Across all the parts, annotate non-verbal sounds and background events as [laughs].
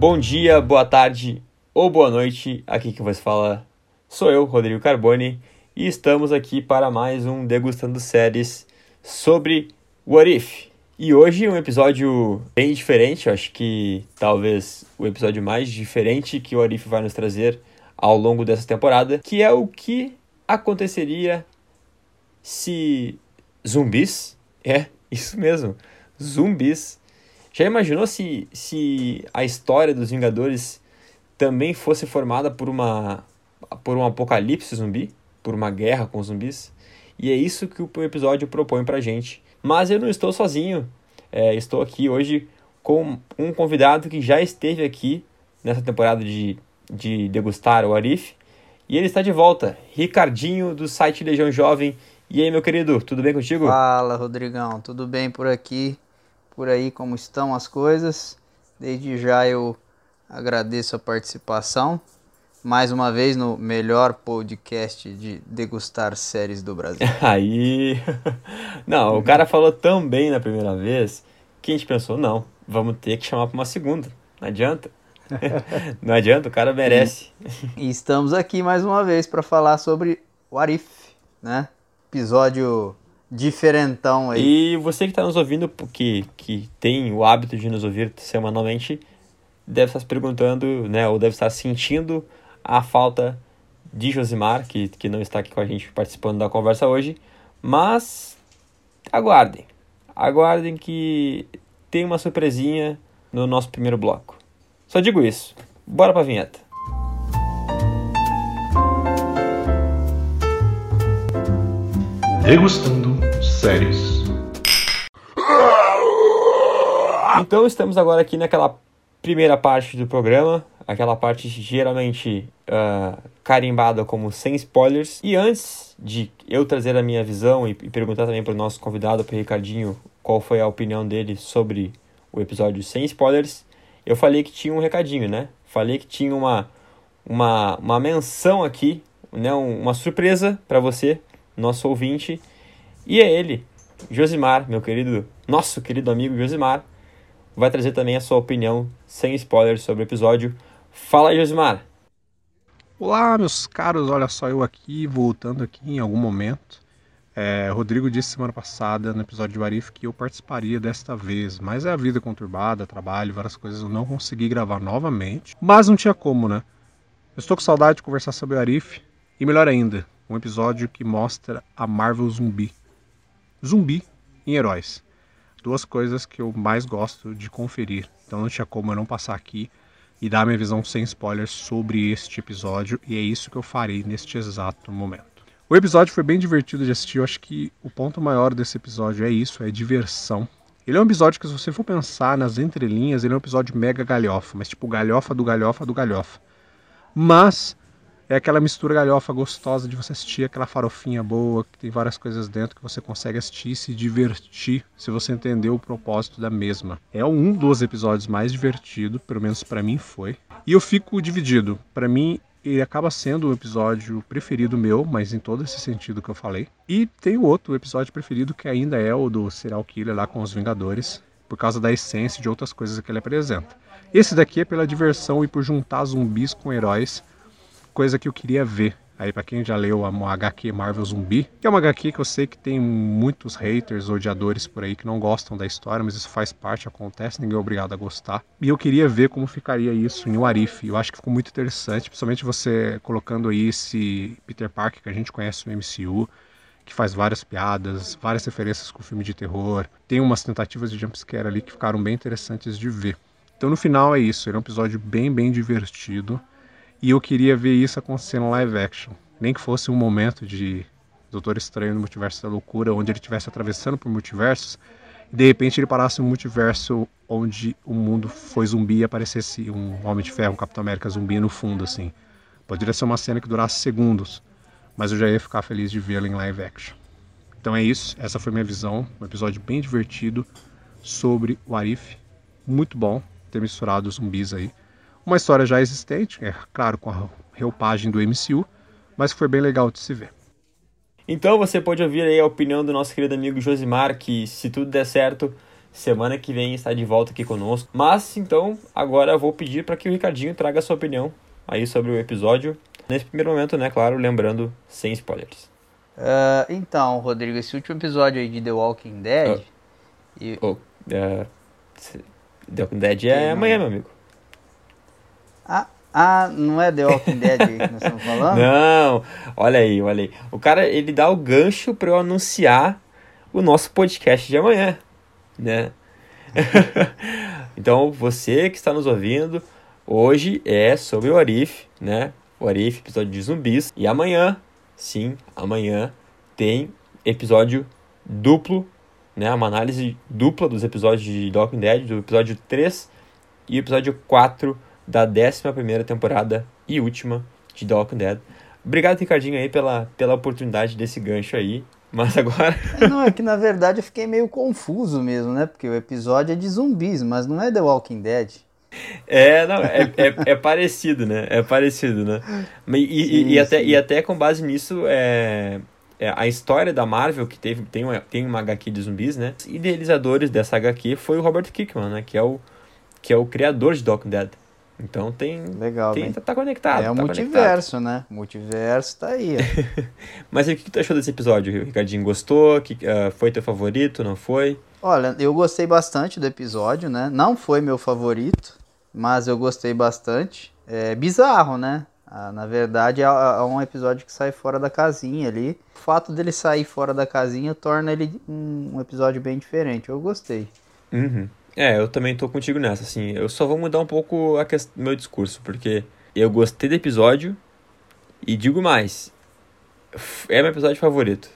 Bom dia, boa tarde ou boa noite. Aqui que você fala sou eu, Rodrigo Carboni, e estamos aqui para mais um Degustando Séries sobre What If. E hoje um episódio bem diferente, eu acho que talvez o episódio mais diferente que o What If vai nos trazer ao longo dessa temporada, que é o que aconteceria se zumbis, é, isso mesmo, zumbis já imaginou se, se a história dos Vingadores também fosse formada por uma por um apocalipse zumbi, por uma guerra com zumbis? E é isso que o episódio propõe pra gente. Mas eu não estou sozinho. É, estou aqui hoje com um convidado que já esteve aqui nessa temporada de, de degustar o Arif. E ele está de volta, Ricardinho, do site Legião Jovem. E aí, meu querido, tudo bem contigo? Fala, Rodrigão, tudo bem por aqui? Por aí como estão as coisas. Desde já eu agradeço a participação. Mais uma vez no melhor podcast de degustar séries do Brasil. [laughs] Aí. Não, o cara falou tão bem na primeira vez que a gente pensou: não, vamos ter que chamar para uma segunda. Não adianta. [laughs] Não adianta, o cara merece. E, e estamos aqui mais uma vez para falar sobre o Arif, né? Episódio diferentão aí. E você que está nos ouvindo, que, que tem o hábito de nos ouvir semanalmente, deve estar se perguntando, né, ou deve estar sentindo a falta de Josimar, que, que não está aqui com a gente participando da conversa hoje, mas aguardem, aguardem que tem uma surpresinha no nosso primeiro bloco. Só digo isso. Bora pra vinheta. Degustando séries. Então estamos agora aqui naquela primeira parte do programa, aquela parte geralmente uh, carimbada como sem spoilers. E antes de eu trazer a minha visão e, e perguntar também para o nosso convidado, para o Ricardinho, qual foi a opinião dele sobre o episódio sem spoilers, eu falei que tinha um recadinho, né? Falei que tinha uma, uma, uma menção aqui, né? uma surpresa para você, nosso ouvinte. E é ele, Josimar, meu querido, nosso querido amigo Josimar, vai trazer também a sua opinião sem spoilers sobre o episódio. Fala Josimar! Olá, meus caros, olha só eu aqui, voltando aqui em algum momento. É, Rodrigo disse semana passada no episódio de Warif que eu participaria desta vez, mas é a vida conturbada, trabalho, várias coisas, eu não consegui gravar novamente. Mas não tinha como, né? Eu estou com saudade de conversar sobre o Arif e melhor ainda, um episódio que mostra a Marvel zumbi zumbi em heróis. Duas coisas que eu mais gosto de conferir. Então não tinha como eu não passar aqui e dar minha visão sem spoilers sobre este episódio, e é isso que eu farei neste exato momento. O episódio foi bem divertido de assistir, eu acho que o ponto maior desse episódio é isso, é diversão. Ele é um episódio que, se você for pensar nas entrelinhas, ele é um episódio mega galhofa, mas tipo galhofa do galhofa do galhofa. Mas é aquela mistura galhofa gostosa de você assistir, aquela farofinha boa, que tem várias coisas dentro que você consegue assistir e se divertir se você entender o propósito da mesma. É um dos episódios mais divertidos, pelo menos para mim foi. E eu fico dividido. Para mim, ele acaba sendo o episódio preferido meu, mas em todo esse sentido que eu falei. E tem o outro episódio preferido que ainda é o do Serial Killer lá com os Vingadores, por causa da essência de outras coisas que ele apresenta. Esse daqui é pela diversão e por juntar zumbis com heróis coisa que eu queria ver. Aí para quem já leu a HQ Marvel Zumbi, que é uma HQ que eu sei que tem muitos haters, odiadores por aí que não gostam da história, mas isso faz parte, acontece, ninguém é obrigado a gostar. E eu queria ver como ficaria isso em Warif. Eu acho que ficou muito interessante, principalmente você colocando aí esse Peter Parker que a gente conhece no MCU, que faz várias piadas, várias referências com filme de terror. Tem umas tentativas de jumpscare ali que ficaram bem interessantes de ver. Então no final é isso, ele é um episódio bem, bem divertido. E eu queria ver isso acontecendo live action. Nem que fosse um momento de Doutor Estranho no Multiverso da Loucura, onde ele estivesse atravessando por multiversos, e de repente ele parasse um multiverso onde o mundo foi zumbi e aparecesse um Homem de Ferro, um Capitão América zumbi no fundo, assim. Poderia ser uma cena que durasse segundos, mas eu já ia ficar feliz de vê-lo em live action. Então é isso, essa foi minha visão, um episódio bem divertido sobre o Arif. Muito bom ter misturado os zumbis aí. Uma história já existente, é claro, com a reupagem do MCU, mas foi bem legal de se ver. Então você pode ouvir aí a opinião do nosso querido amigo Josimar, que se tudo der certo, semana que vem está de volta aqui conosco. Mas então, agora eu vou pedir para que o Ricardinho traga a sua opinião aí sobre o episódio. Nesse primeiro momento, né, claro, lembrando, sem spoilers. Uh, então, Rodrigo, esse último episódio aí de The Walking Dead. Oh. E... Oh, uh, The Walking Dead é amanhã, meu amigo. Ah, ah, não é The Walking Dead que nós estamos [laughs] falando? Não, olha aí, olha aí. O cara, ele dá o gancho para eu anunciar o nosso podcast de amanhã, né? [laughs] então, você que está nos ouvindo, hoje é sobre o Arif, né? O Arif, episódio de zumbis. E amanhã, sim, amanhã tem episódio duplo, né? Uma análise dupla dos episódios de The Walking Dead, do episódio 3 e o episódio 4 da 11 temporada e última de The Walking Dead. Obrigado, Ricardinho, aí, pela, pela oportunidade desse gancho aí. Mas agora. [laughs] Não, é que na verdade eu fiquei meio confuso mesmo, né? Porque o episódio é de zumbis, mas não é The Walking Dead. É, não, é, é, é parecido, né? É parecido, né? E, e, e, até, e até com base nisso, é, é, a história da Marvel, que teve, tem, uma, tem uma HQ de zumbis, né? Os idealizadores dessa HQ foi o Robert Kirkman, né? Que é o, que é o criador de Walking Dead. Então tem. Legal. Tem, tá, tá, conectado. É o tá multiverso, conectado. né? O multiverso tá aí. [laughs] Mas o que tu achou desse episódio, Ricardinho? Gostou? Que, uh, foi teu favorito? Não foi? Olha, eu gostei bastante do episódio, né? Não foi meu favorito, mas eu gostei bastante. É bizarro, né? Ah, na verdade, é, é, um episódio que sai fora da casinha ali. O fato dele sair fora da casinha torna ele um, um episódio bem diferente. Eu gostei. Uhum. É, eu também tô contigo nessa, assim. Eu só vou mudar um pouco a quest... meu discurso, porque eu gostei do episódio e digo mais. É meu episódio favorito.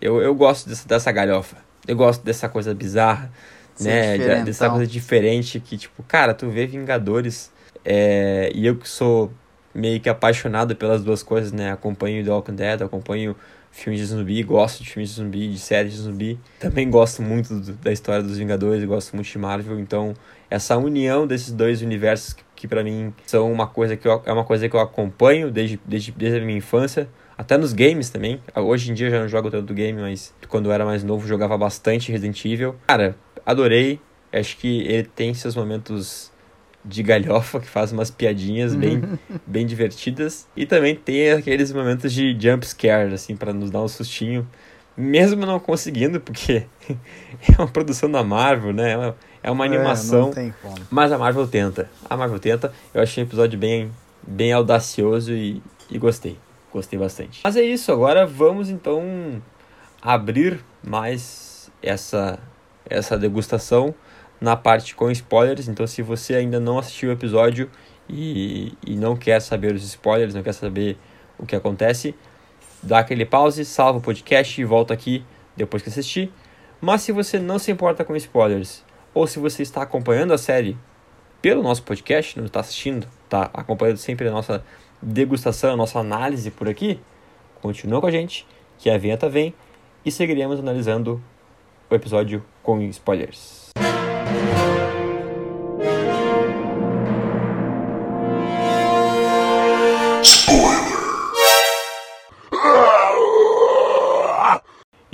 Eu, eu gosto dessa, dessa galhofa. Eu gosto dessa coisa bizarra, Sim, né? Dessa então. coisa diferente que, tipo, cara, tu vê Vingadores é... e eu que sou meio que apaixonado pelas duas coisas, né? Acompanho The Walking Dead, acompanho filmes de zumbi, gosto de filmes de zumbi, de séries de zumbi. Também gosto muito do, da história dos Vingadores, gosto muito de Marvel, então essa união desses dois universos que, que para mim são uma coisa que eu, é uma coisa que eu acompanho desde, desde, desde a minha infância, até nos games também. Hoje em dia eu já não jogo tanto game, mas quando eu era mais novo jogava bastante Resident Evil. Cara, adorei. Acho que ele tem seus momentos de galhofa, que faz umas piadinhas bem, [laughs] bem divertidas. E também tem aqueles momentos de jump scare, assim, para nos dar um sustinho. Mesmo não conseguindo, porque [laughs] é uma produção da Marvel, né? É uma, é uma animação. É, mas a Marvel tenta. A Marvel tenta. Eu achei o episódio bem, bem audacioso e, e gostei. Gostei bastante. Mas é isso, agora vamos então abrir mais essa, essa degustação na parte com spoilers. Então, se você ainda não assistiu o episódio e, e não quer saber os spoilers, não quer saber o que acontece, dá aquele pause, salva o podcast e volta aqui depois que assistir. Mas se você não se importa com spoilers, ou se você está acompanhando a série pelo nosso podcast, não está assistindo, está acompanhando sempre a nossa degustação, a nossa análise por aqui, continua com a gente, que a vinheta vem e seguiremos analisando o episódio com spoilers.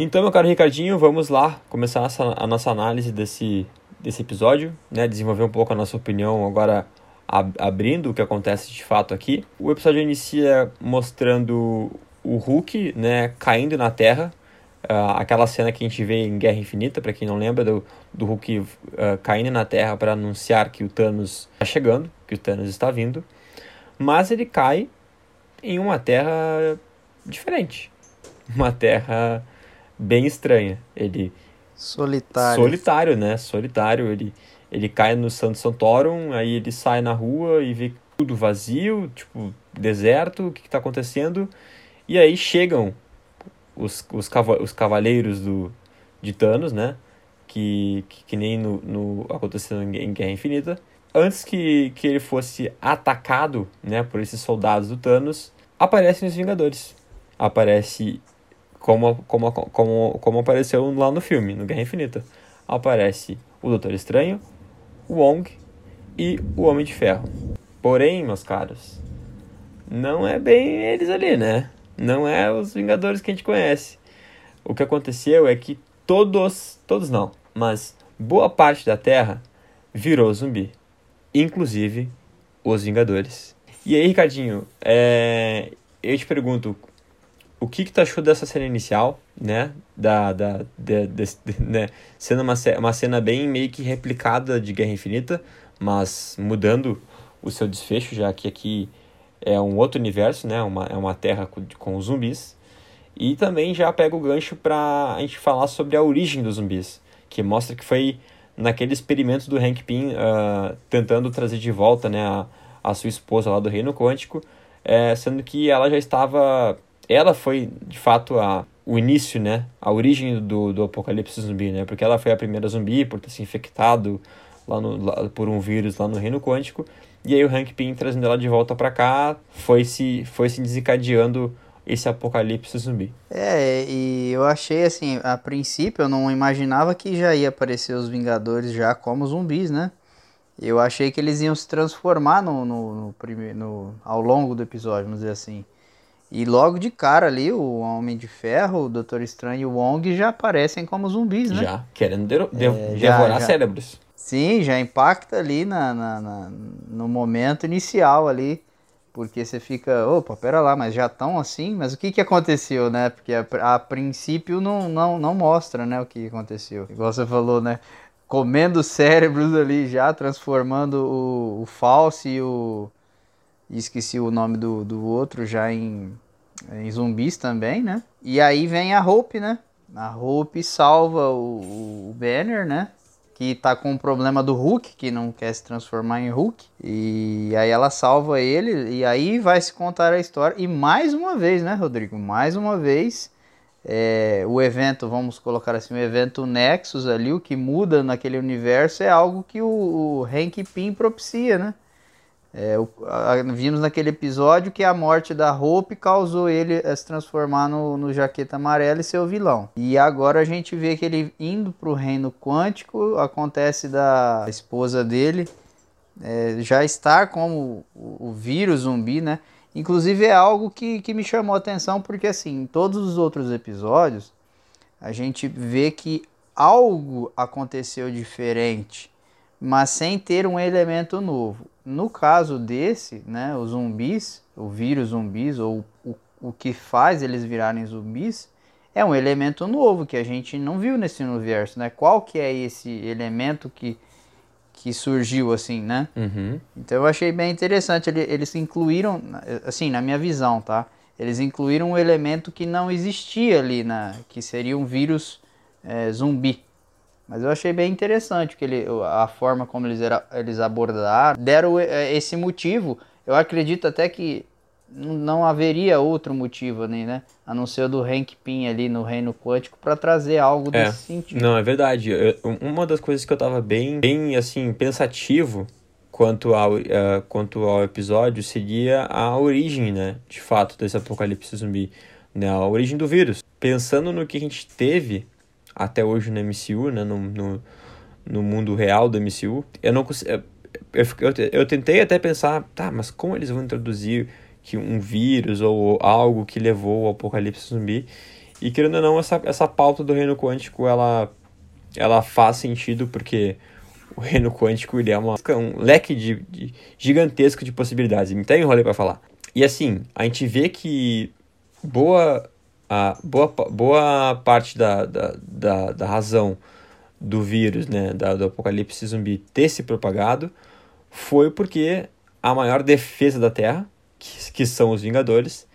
Então, meu caro Ricardinho, vamos lá começar a nossa, análise desse, desse episódio, né? Desenvolver um pouco a nossa opinião agora ab abrindo o que acontece de fato aqui. O episódio inicia mostrando o Hulk, né, caindo na Terra. Uh, aquela cena que a gente vê em Guerra Infinita, para quem não lembra, do, do Hulk uh, caindo na Terra para anunciar que o Thanos está chegando, que o Thanos está vindo. Mas ele cai em uma Terra diferente. Uma Terra bem estranha. Ele solitário. Solitário, né? Solitário. Ele ele cai no Santo Santorum, aí ele sai na rua e vê tudo vazio, tipo, deserto, o que, está acontecendo? E aí chegam os, os, cava os cavaleiros do, de Thanos, né? Que, que, que nem no, no aconteceu em Guerra Infinita. Antes que, que ele fosse atacado né, por esses soldados do Thanos, aparecem os Vingadores. Aparece como, como, como, como apareceu lá no filme, no Guerra Infinita. Aparece o Doutor Estranho, o Wong e o Homem de Ferro. Porém, meus caros, não é bem eles ali, né? Não é os Vingadores que a gente conhece. O que aconteceu é que todos, todos não, mas boa parte da Terra virou zumbi, inclusive os Vingadores. E aí, Ricardinho, é... eu te pergunto, o que que tu achou dessa cena inicial, né? Da, da, de, de, de, né? Sendo uma, uma cena bem meio que replicada de Guerra Infinita, mas mudando o seu desfecho, já que aqui é um outro universo, né? Uma, é uma terra com, com zumbis. E também já pega o gancho para a gente falar sobre a origem dos zumbis, que mostra que foi naquele experimento do Hank Pym uh, tentando trazer de volta né, a, a sua esposa lá do Reino Quântico, é, sendo que ela já estava. Ela foi de fato a, o início, né? A origem do, do apocalipse zumbi, né? Porque ela foi a primeira zumbi por ter se infectado lá no, lá, por um vírus lá no Reino Quântico. E aí o Hank Pym trazendo ela de volta para cá foi se, foi se desencadeando esse apocalipse zumbi. É, e eu achei assim, a princípio eu não imaginava que já ia aparecer os Vingadores já como zumbis, né? Eu achei que eles iam se transformar no, no, no, primeiro, no ao longo do episódio, vamos dizer assim. E logo de cara ali, o Homem de Ferro, o Doutor Estranho e o Wong já aparecem como zumbis, né? Já, querendo de de é, devorar já, cérebros. Sim, já impacta ali na, na, na, no momento inicial ali. Porque você fica, opa, pera lá, mas já estão assim? Mas o que, que aconteceu, né? Porque a, a, princípio não, não, não mostra, né, o que aconteceu. Igual você falou, né? Comendo cérebros ali já, transformando o, o False e o... esqueci o nome do, do outro já em, em zumbis também, né? E aí vem a Hope, né? A Hope salva o, o Banner, né? que tá com o problema do Hulk, que não quer se transformar em Hulk. E aí ela salva ele e aí vai se contar a história. E mais uma vez, né, Rodrigo? Mais uma vez, é, o evento, vamos colocar assim, o evento Nexus ali, o que muda naquele universo é algo que o, o Hank Pym propicia, né? É, vimos naquele episódio que a morte da Hope causou ele a se transformar no, no Jaqueta Amarela e ser o vilão. E agora a gente vê que ele indo para o reino quântico, acontece da esposa dele é, já estar como o, o, vírus zumbi, né? Inclusive é algo que, que me chamou a atenção porque assim, em todos os outros episódios a gente vê que algo aconteceu diferente, mas sem ter um elemento novo. No caso desse, né, os zumbis, o vírus zumbis, ou o, o que faz eles virarem zumbis, é um elemento novo que a gente não viu nesse universo, né? Qual que é esse elemento que, que surgiu assim, né? Uhum. Então eu achei bem interessante, eles incluíram, assim, na minha visão, tá? Eles incluíram um elemento que não existia ali, na, que seria um vírus é, zumbi. Mas eu achei bem interessante que ele, a forma como eles, era, eles abordaram, deram é, esse motivo. Eu acredito até que não haveria outro motivo, né? A não ser o do Hank Pym ali no Reino Quântico para trazer algo é, desse sentido. Não, é verdade. Eu, uma das coisas que eu tava bem, bem assim, pensativo quanto ao, uh, quanto ao episódio seria a origem, né? De fato, desse apocalipse zumbi. Né, a origem do vírus. Pensando no que a gente teve até hoje no MCU, né, no, no, no mundo real do MCU. Eu não eu, eu, eu tentei até pensar, tá, mas como eles vão introduzir que um vírus ou algo que levou ao apocalipse zumbi? E querendo ou não, essa, essa pauta do reino quântico, ela, ela faz sentido porque o reino quântico ele é uma, um leque de, de gigantesco de possibilidades. Me tem enrolei para falar. E assim, a gente vê que boa a boa, boa parte da, da, da, da razão do vírus, né, da, do apocalipse zumbi ter se propagado foi porque a maior defesa da Terra, que, que são os Vingadores,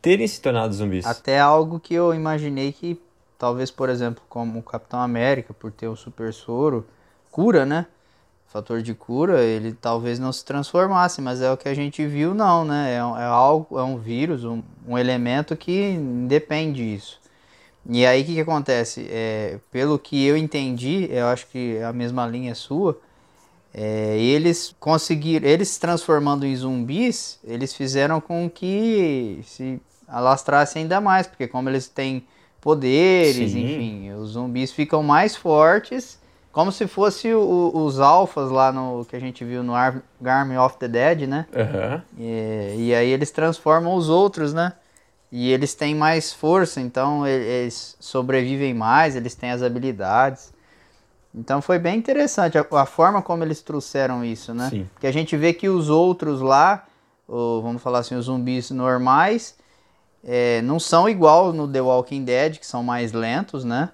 terem se tornado zumbis. Até algo que eu imaginei que, talvez, por exemplo, como o Capitão América, por ter o super soro, cura, né? Fator de cura, ele talvez não se transformasse, mas é o que a gente viu, não, né? É, é algo, é um vírus, um, um elemento que depende disso. E aí o que, que acontece? É, pelo que eu entendi, eu acho que é a mesma linha sua, é, eles conseguiram, eles se transformando em zumbis, eles fizeram com que se alastrasse ainda mais, porque como eles têm poderes, Sim. enfim, os zumbis ficam mais fortes como se fosse o, os alfas lá no que a gente viu no Ar Army of the Dead, né? Uhum. E, e aí eles transformam os outros, né? E eles têm mais força, então eles sobrevivem mais, eles têm as habilidades. Então foi bem interessante a, a, forma como eles trouxeram isso, né? Sim. Que a gente vê que os outros lá, ou, vamos falar assim, os zumbis normais, é, não são igual no The Walking Dead, que são mais lentos, né?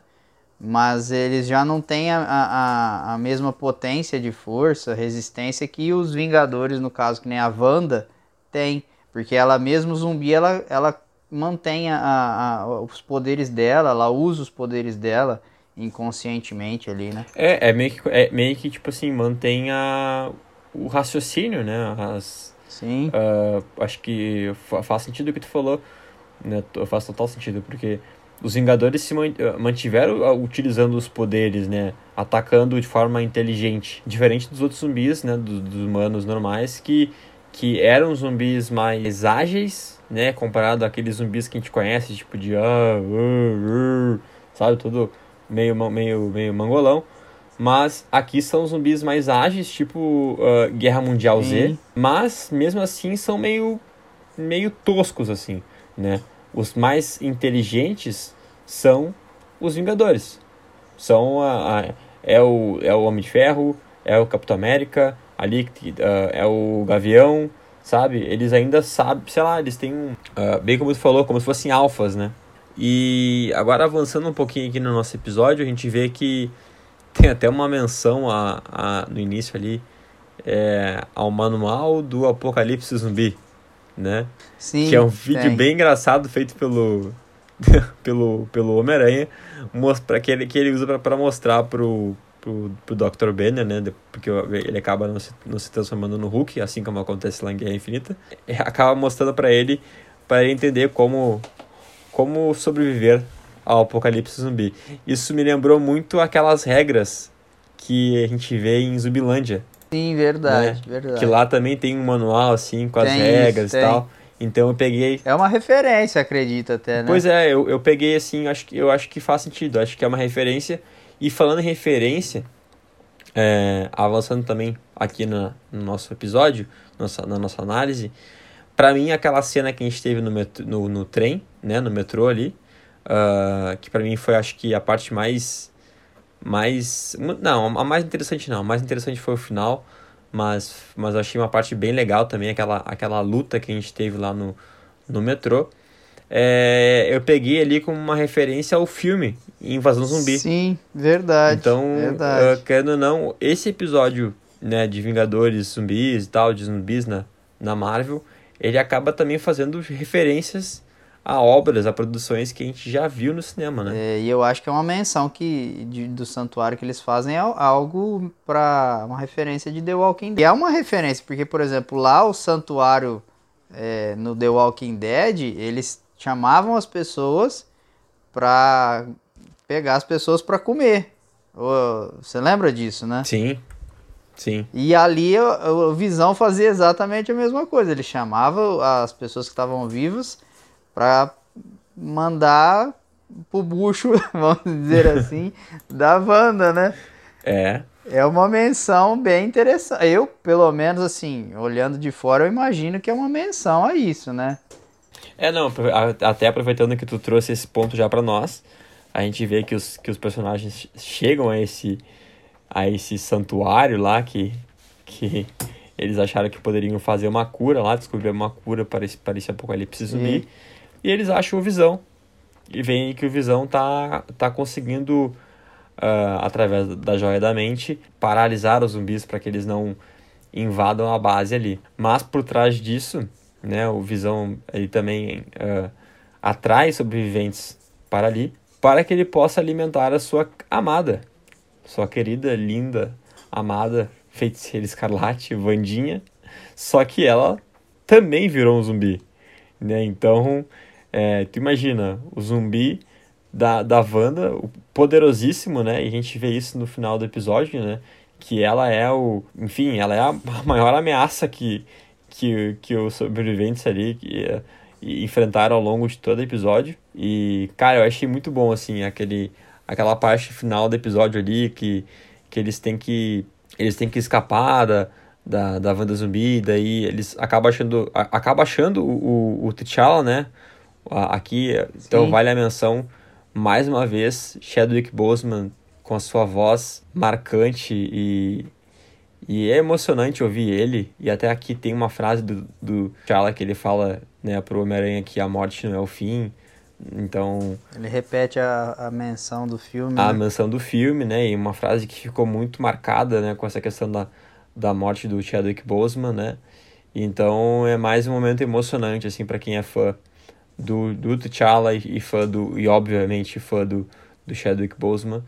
Mas eles já não têm a, a, a mesma potência de força, resistência que os Vingadores, no caso, que nem a Wanda, tem. Porque ela mesmo zumbi, ela, ela mantém a, a, os poderes dela, ela usa os poderes dela inconscientemente ali, né? É, é meio que, é meio que tipo assim, mantém a, o raciocínio, né? As, Sim. Uh, acho que faz sentido o que tu falou, né? Faz total sentido, porque os Vingadores se mantiveram ah, utilizando os poderes, né? Atacando de forma inteligente. Diferente dos outros zumbis, né? Dos, dos humanos normais, que, que eram zumbis mais ágeis, né? Comparado àqueles zumbis que a gente conhece, tipo de... Ah, uh, uh, sabe? Tudo meio, meio, meio mangolão. Mas aqui são zumbis mais ágeis, tipo uh, Guerra Mundial Sim. Z. Mas, mesmo assim, são meio, meio toscos, assim, né? Os mais inteligentes são os Vingadores. São a, a, é, o, é o Homem de Ferro, é o Capitão América, ali uh, é o Gavião, sabe? Eles ainda sabem, sei lá, eles têm, uh, bem como você falou, como se fossem alfas, né? E agora avançando um pouquinho aqui no nosso episódio, a gente vê que [laughs] tem até uma menção a, a, no início ali é, ao manual do Apocalipse Zumbi né? Sim. Que é um vídeo tem. bem engraçado feito pelo [laughs] pelo pelo Homem-Aranha, para que ele que ele usa para mostrar pro pro, pro Dr. Banner, né? Porque ele acaba não se, não se transformando no Hulk, assim como acontece lá em Guerra Infinita. Acaba mostrando para ele para ele entender como como sobreviver ao apocalipse zumbi. Isso me lembrou muito aquelas regras que a gente vê em Zumbilândia, Sim, verdade, né? verdade. Que lá também tem um manual, assim, com as tem regras isso, e tal. Então eu peguei. É uma referência, acredito até, né? Pois é, eu, eu peguei assim, acho que, eu acho que faz sentido, acho que é uma referência. E falando em referência, é, avançando também aqui na, no nosso episódio, nossa, na nossa análise, para mim aquela cena que a gente teve no, metro, no, no trem, né, no metrô ali, uh, que para mim foi acho que a parte mais mais. Não, a mais interessante não. A mais interessante foi o final. Mas, mas eu achei uma parte bem legal também, aquela, aquela luta que a gente teve lá no, no metrô. É, eu peguei ali como uma referência ao filme Invasão Zumbi. Sim, verdade. Então, verdade. Uh, querendo ou não, esse episódio né, de Vingadores, zumbis e tal, de zumbis na, na Marvel, ele acaba também fazendo referências a obras, a produções que a gente já viu no cinema, né? É, e eu acho que é uma menção que de, do santuário que eles fazem é algo para uma referência de The Walking Dead. E é uma referência, porque, por exemplo, lá o santuário é, no The Walking Dead, eles chamavam as pessoas para pegar as pessoas para comer. Você lembra disso, né? Sim. Sim. E ali o Visão fazia exatamente a mesma coisa. Ele chamava as pessoas que estavam vivas para mandar pro bucho, [laughs] vamos dizer assim, da Wanda, né? É. É uma menção bem interessante. Eu, pelo menos, assim, olhando de fora, eu imagino que é uma menção a isso, né? É, não, até aproveitando que tu trouxe esse ponto já para nós, a gente vê que os, que os personagens chegam a esse, a esse santuário lá que, que eles acharam que poderiam fazer uma cura lá, descobrir uma cura para esse, para esse apocalipse zumbi. E e eles acham o Visão. E veem que o Visão tá, tá conseguindo, uh, através da joia da mente, paralisar os zumbis para que eles não invadam a base ali. Mas por trás disso, né, o Visão ele também uh, atrai sobreviventes para ali, para que ele possa alimentar a sua amada, sua querida, linda, amada feiticeira escarlate, Vandinha, só que ela também virou um zumbi, né? Então é, tu imagina, o zumbi da, da Wanda, o poderosíssimo, né? E a gente vê isso no final do episódio, né? Que ela é o. Enfim, ela é a [laughs] maior ameaça que, que, que os sobreviventes ali que, enfrentaram ao longo de todo o episódio. E, cara, eu achei muito bom, assim, aquele, aquela parte final do episódio ali que, que eles têm que. Eles têm que escapar da, da, da Wanda zumbi, daí eles acabam achando. Acaba achando o, o, o T'Challa, né? Aqui, então vale a menção, mais uma vez, Chadwick Boseman com a sua voz marcante e, e é emocionante ouvir ele. E até aqui tem uma frase do, do T'Challa que ele fala né, pro Homem-Aranha que a morte não é o fim. Então. Ele repete a, a menção do filme. A né? menção do filme, né? E uma frase que ficou muito marcada, né? Com essa questão da, da morte do Chadwick Boseman, né? Então é mais um momento emocionante, assim, para quem é fã do, do T'Challa e, fã do. E obviamente fã do, do Chadwick Boseman.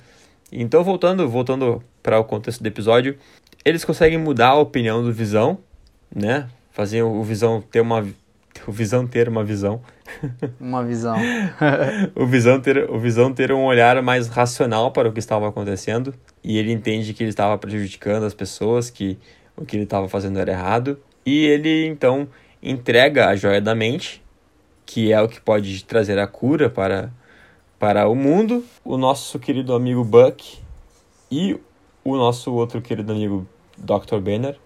Então, voltando, voltando para o contexto do episódio, eles conseguem mudar a opinião do Visão, né? Fazer o Visão ter uma o Visão ter uma visão. [laughs] Uma visão. o Visão ter o Visão ter um olhar mais racional para o que estava acontecendo e ele entende que ele estava prejudicando as pessoas, que o que ele estava fazendo era errado, e ele então entrega a joia da mente, que é o que pode trazer a cura para para o mundo, o nosso querido amigo Buck e o nosso outro querido amigo Dr. Banner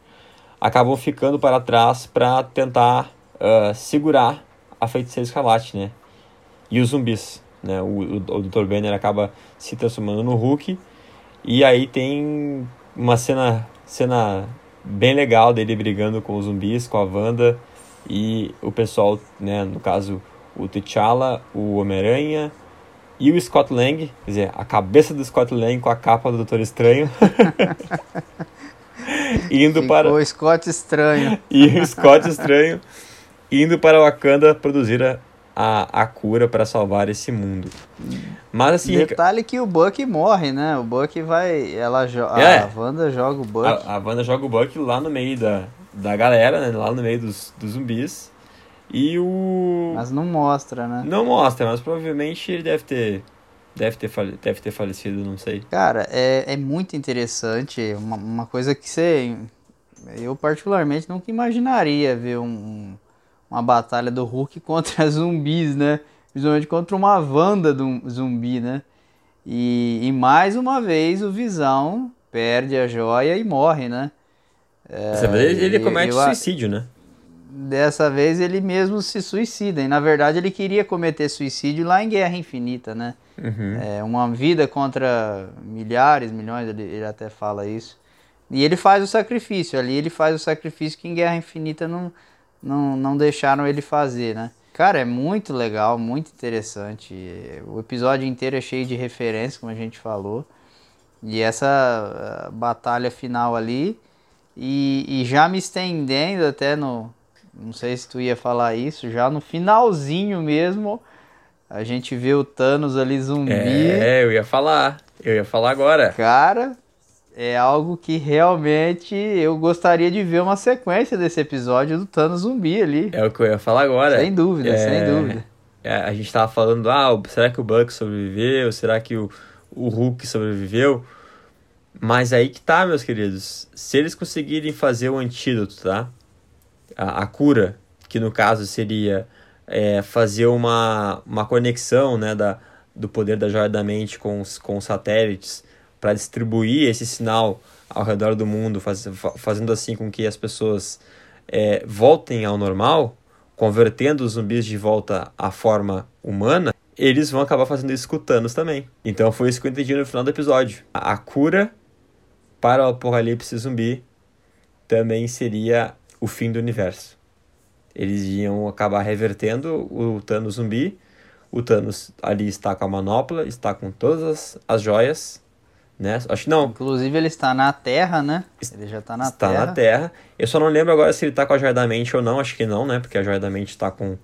acabam ficando para trás para tentar uh, segurar a feiticeira escarlate, né? E os zumbis, né? O, o, o Dr. Banner acaba se transformando no Hulk e aí tem uma cena, cena bem legal dele brigando com os zumbis, com a Wanda e o pessoal, né? No caso, o T'Challa, o Homem-Aranha e o Scott Lang, quer dizer, a cabeça do Scott Lang com a capa do Doutor Estranho. [laughs] indo Ficou para o Scott estranho. [laughs] e o Scott Estranho indo para Wakanda produzir a, a, a cura para salvar esse mundo. Mas assim, Detalhe que o Buck morre, né? O Buck vai. Ela É. A Wanda joga o Buck. a, a Wanda joga o Buck lá no meio da, da galera, né? Lá no meio dos, dos zumbis. E o. Mas não mostra, né? Não mostra, mas provavelmente ele deve ter. Deve ter, fale- deve ter falecido, não sei. Cara, é, é muito interessante. Uma, uma coisa que você. Eu, particularmente, nunca imaginaria ver um, um- uma batalha do Hulk [laughs] contra zumbis, né? Principalmente contra uma Wanda zumbi, né? E, e mais uma vez o Visão perde a joia e morre, né? Dessa vez ele, ele comete eu suicídio, né? Dessa vez ele mesmo se suicida. E na verdade ele queria cometer suicídio lá em Guerra Infinita, né? Uhum. É uma vida contra milhares, milhões, ele, ele até fala isso. E ele faz o sacrifício, ali ele faz o sacrifício que em Guerra Infinita não, não, não deixaram ele fazer, né? Cara, é muito legal, muito interessante. O episódio inteiro é cheio de referências, como a gente falou. E essa batalha final ali. E, e já me estendendo até no. Não sei se tu ia falar isso, já no finalzinho mesmo. A gente vê o Thanos ali zumbi. É, eu ia falar. Eu ia falar agora. Cara, é algo que realmente eu gostaria de ver uma sequência desse episódio do Thanos zumbi ali. É o que eu ia falar agora. Sem dúvida, É, sem dúvida. é, a gente tava falando, ah, será que o Buck sobreviveu? Será que o, o Hulk sobreviveu? Mas aí que tá, meus queridos. Se eles conseguirem fazer o antídoto, tá? A, a cura, que no caso seria é, fazer uma, uma conexão né, da, do poder da joia da mente com os, com os satélites para distribuir esse sinal ao redor do mundo, faz, fa- fazendo assim com que as pessoas é, voltem ao normal, convertendo os zumbis de volta à forma humana, eles vão acabar fazendo isso com Thanos também. Então foi isso que eu entendi no final do episódio. A, a cura para o apocalipse zumbi também seria o fim do universo. Eles iam acabar revertendo o Thanos zumbi. O Thanos ali está com a manopla, está com todas as, as joias, né? Acho que não, Inclusive ele está na Terra, né? Ele já está na está Terra. na Terra. Eu só não lembro agora se ele tá com a joia da mente ou não, acho que não, né? Porque a joia da mente tá com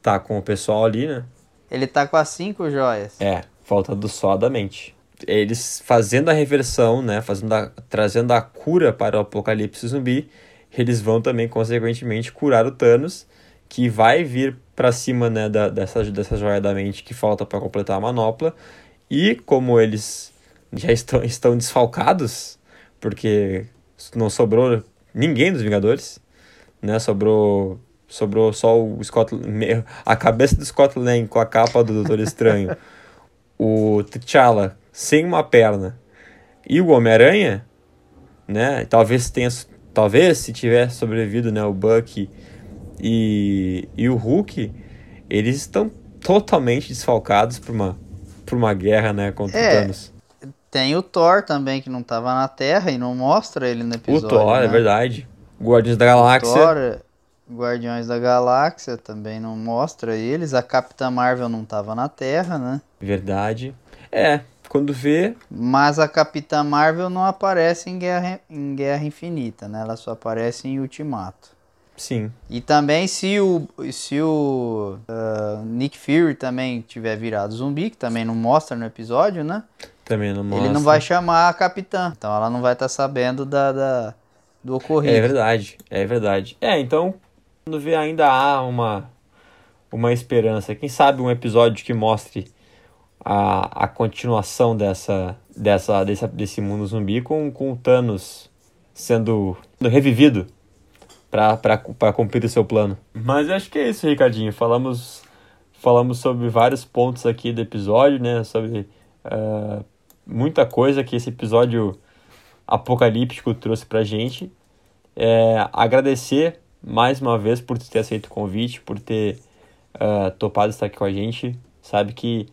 tá com o pessoal ali, né? Ele tá com as cinco joias. É, falta do só da mente. Eles fazendo a reversão, né, fazendo a, trazendo a cura para o apocalipse zumbi, eles vão também consequentemente curar o Thanos, que vai vir para cima, né, da, dessa dessa joia da mente que falta para completar a manopla. E como eles já estão estão desfalcados, porque não sobrou ninguém dos Vingadores, né? Sobrou sobrou só o Scott a cabeça do Scott Lang com a capa do Doutor Estranho. [laughs] o T'Challa sem uma perna e o Homem-Aranha, né? Talvez tenha talvez se tivesse sobrevivido, né, o Bucky e, e o Hulk, eles estão totalmente desfalcados por uma por uma guerra, né, contra É. o Thanos. tem o Thor também, que não tava na Terra e não mostra ele no episódio. O Thor, né? é verdade. Guardiões da Galáxia. Thor, Guardiões da Galáxia também não mostra eles. A Capitã Marvel não tava na Terra, né? Verdade. É, quando vê. Mas a Capitã Marvel não aparece em Guerra, em Guerra Infinita, né? Ela só aparece em Ultimato. Sim. E também se o, se o uh, Nick Fury também tiver virado zumbi, que também não mostra no episódio, né? Também não mostra. Ele não vai chamar a capitã. Então ela não vai estar tá sabendo da, da, do ocorrido. É verdade, é verdade. É, então, quando vê ainda há uma, uma esperança. Quem sabe um episódio que mostre a, a continuação dessa, dessa, desse, desse mundo zumbi com, com o Thanos sendo, revivido para cumprir o seu plano. Mas acho que é isso, Ricardinho. Falamos, falamos sobre vários pontos aqui do episódio, né? Sobre uh, muita coisa que esse episódio apocalíptico trouxe pra gente. É, agradecer mais uma vez por ter aceito o convite, por ter uh, topado estar aqui com a gente. Sabe que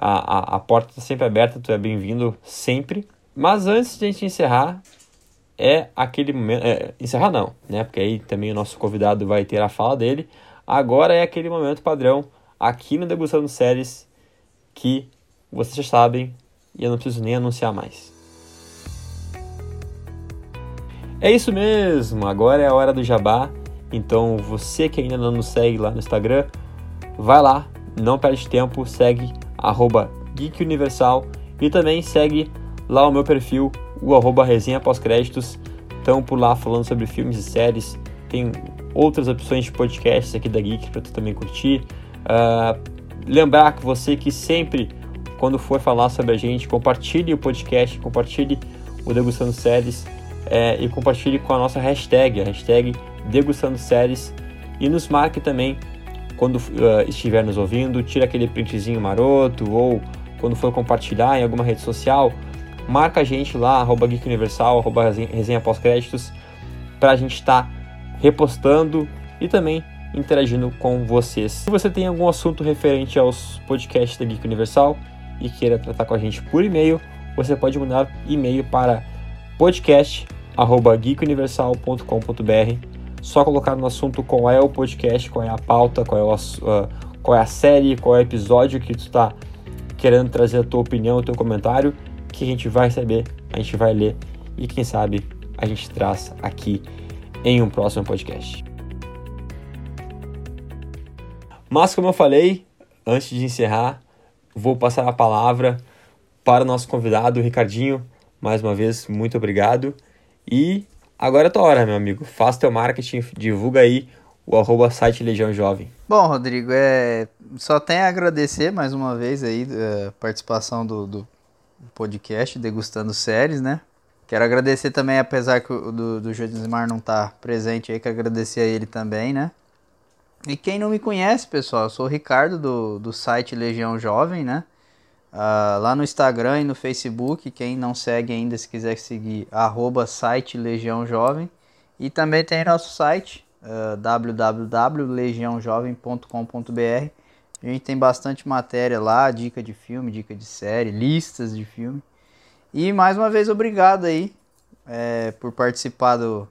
a, a, a porta está sempre aberta, tu é bem-vindo sempre. Mas antes de a gente encerrar, é aquele momento. É, encerrar não, né? Porque aí também o nosso convidado vai ter a fala dele. Agora é aquele momento padrão aqui no Degustando Séries que vocês já sabem e eu não preciso nem anunciar mais. É isso mesmo, agora é a hora do jabá. Então você que ainda não nos segue lá no Instagram, vai lá, não perde tempo, segue arroba Geek Universal e também segue lá o meu perfil o arroba resenha pós-créditos. Estão por lá falando sobre filmes e séries. Tem outras opções de podcasts aqui da Geek para tu também curtir. Uh, lembrar que você que sempre, quando for falar sobre a gente, compartilhe o podcast, compartilhe o Degustando Séries é, e compartilhe com a nossa hashtag, a hashtag Degustando Séries. E nos marque também quando uh, estiver nos ouvindo, tira aquele printzinho maroto ou quando for compartilhar em alguma rede social, marca a gente lá, arroba Geek Universal, arroba resenha pós-créditos, para a gente estar tá repostando e também interagindo com vocês. Se você tem algum assunto referente aos podcasts da Geek Universal e queira tratar com a gente por e-mail, você pode mandar e-mail para podcast@geekuniversal.com.br. Só colocar no assunto qual é o podcast, qual é a pauta, qual é, o, uh, qual é a série, qual é o episódio que tu está querendo trazer a tua opinião, o teu comentário que a gente vai receber, a gente vai ler e quem sabe a gente traz aqui em um próximo podcast. Mas como eu falei, antes de encerrar, vou passar a palavra para o nosso convidado, Ricardinho. Mais uma vez, muito obrigado. E agora é tua hora, meu amigo. Faça teu marketing, divulga aí o arroba site Legião Jovem. Bom, Rodrigo, é... só tenho a agradecer mais uma vez aí a participação do, do podcast Degustando Séries, né? Quero agradecer também, apesar que o do, do Josimar não tá presente aí, quero agradecer a ele também, né? E quem não me conhece, pessoal, eu sou o Ricardo do, do site Legião Jovem, né? Uh, lá no Instagram e no Facebook, quem não segue ainda, se quiser seguir, arroba site Legião Jovem. E também tem nosso site, uh, www.legiãojovem.com.br a gente tem bastante matéria lá, dica de filme, dica de série, listas de filme. E mais uma vez, obrigado aí é, por participar do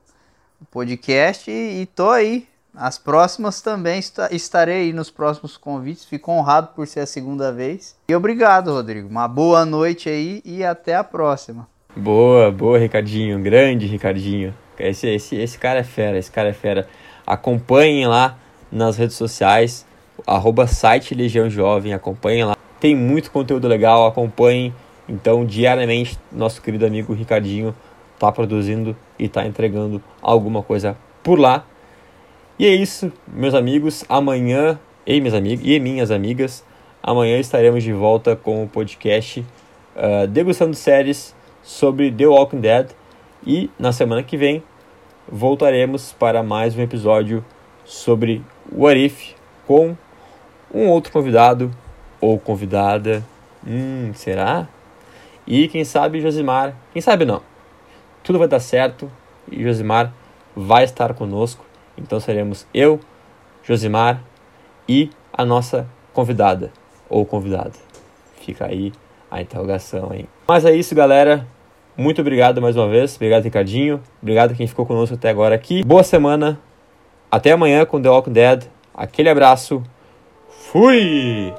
podcast e, e tô aí. As próximas também estarei aí nos próximos convites. Fico honrado por ser a segunda vez. E obrigado, Rodrigo. Uma boa noite aí e até a próxima. Boa, boa, Ricardinho. Grande Ricardinho. Esse, esse, esse cara é fera, esse cara é fera. Acompanhem lá nas redes sociais arroba site Legião Jovem, acompanhem lá. Tem muito conteúdo legal, acompanhem. Então, diariamente, nosso querido amigo Ricardinho está produzindo e está entregando alguma coisa por lá. E é isso, meus amigos. Amanhã, e minhas amigas e minhas amigas, amanhã estaremos de volta com o podcast uh, degustando séries sobre The Walking Dead. E na semana que vem voltaremos para mais um episódio sobre What If com um outro convidado ou convidada. Hum, será? E quem sabe Josimar, quem sabe não. Tudo vai dar certo e Josimar vai estar conosco. Então seremos eu, Josimar e a nossa convidada ou convidado. Fica aí a interrogação aí. Mas é isso, galera. Muito obrigado mais uma vez. Obrigado, Ricardinho. Obrigado quem ficou conosco até agora aqui. Boa semana. Até amanhã com The Walking Dead. Aquele abraço. Fui!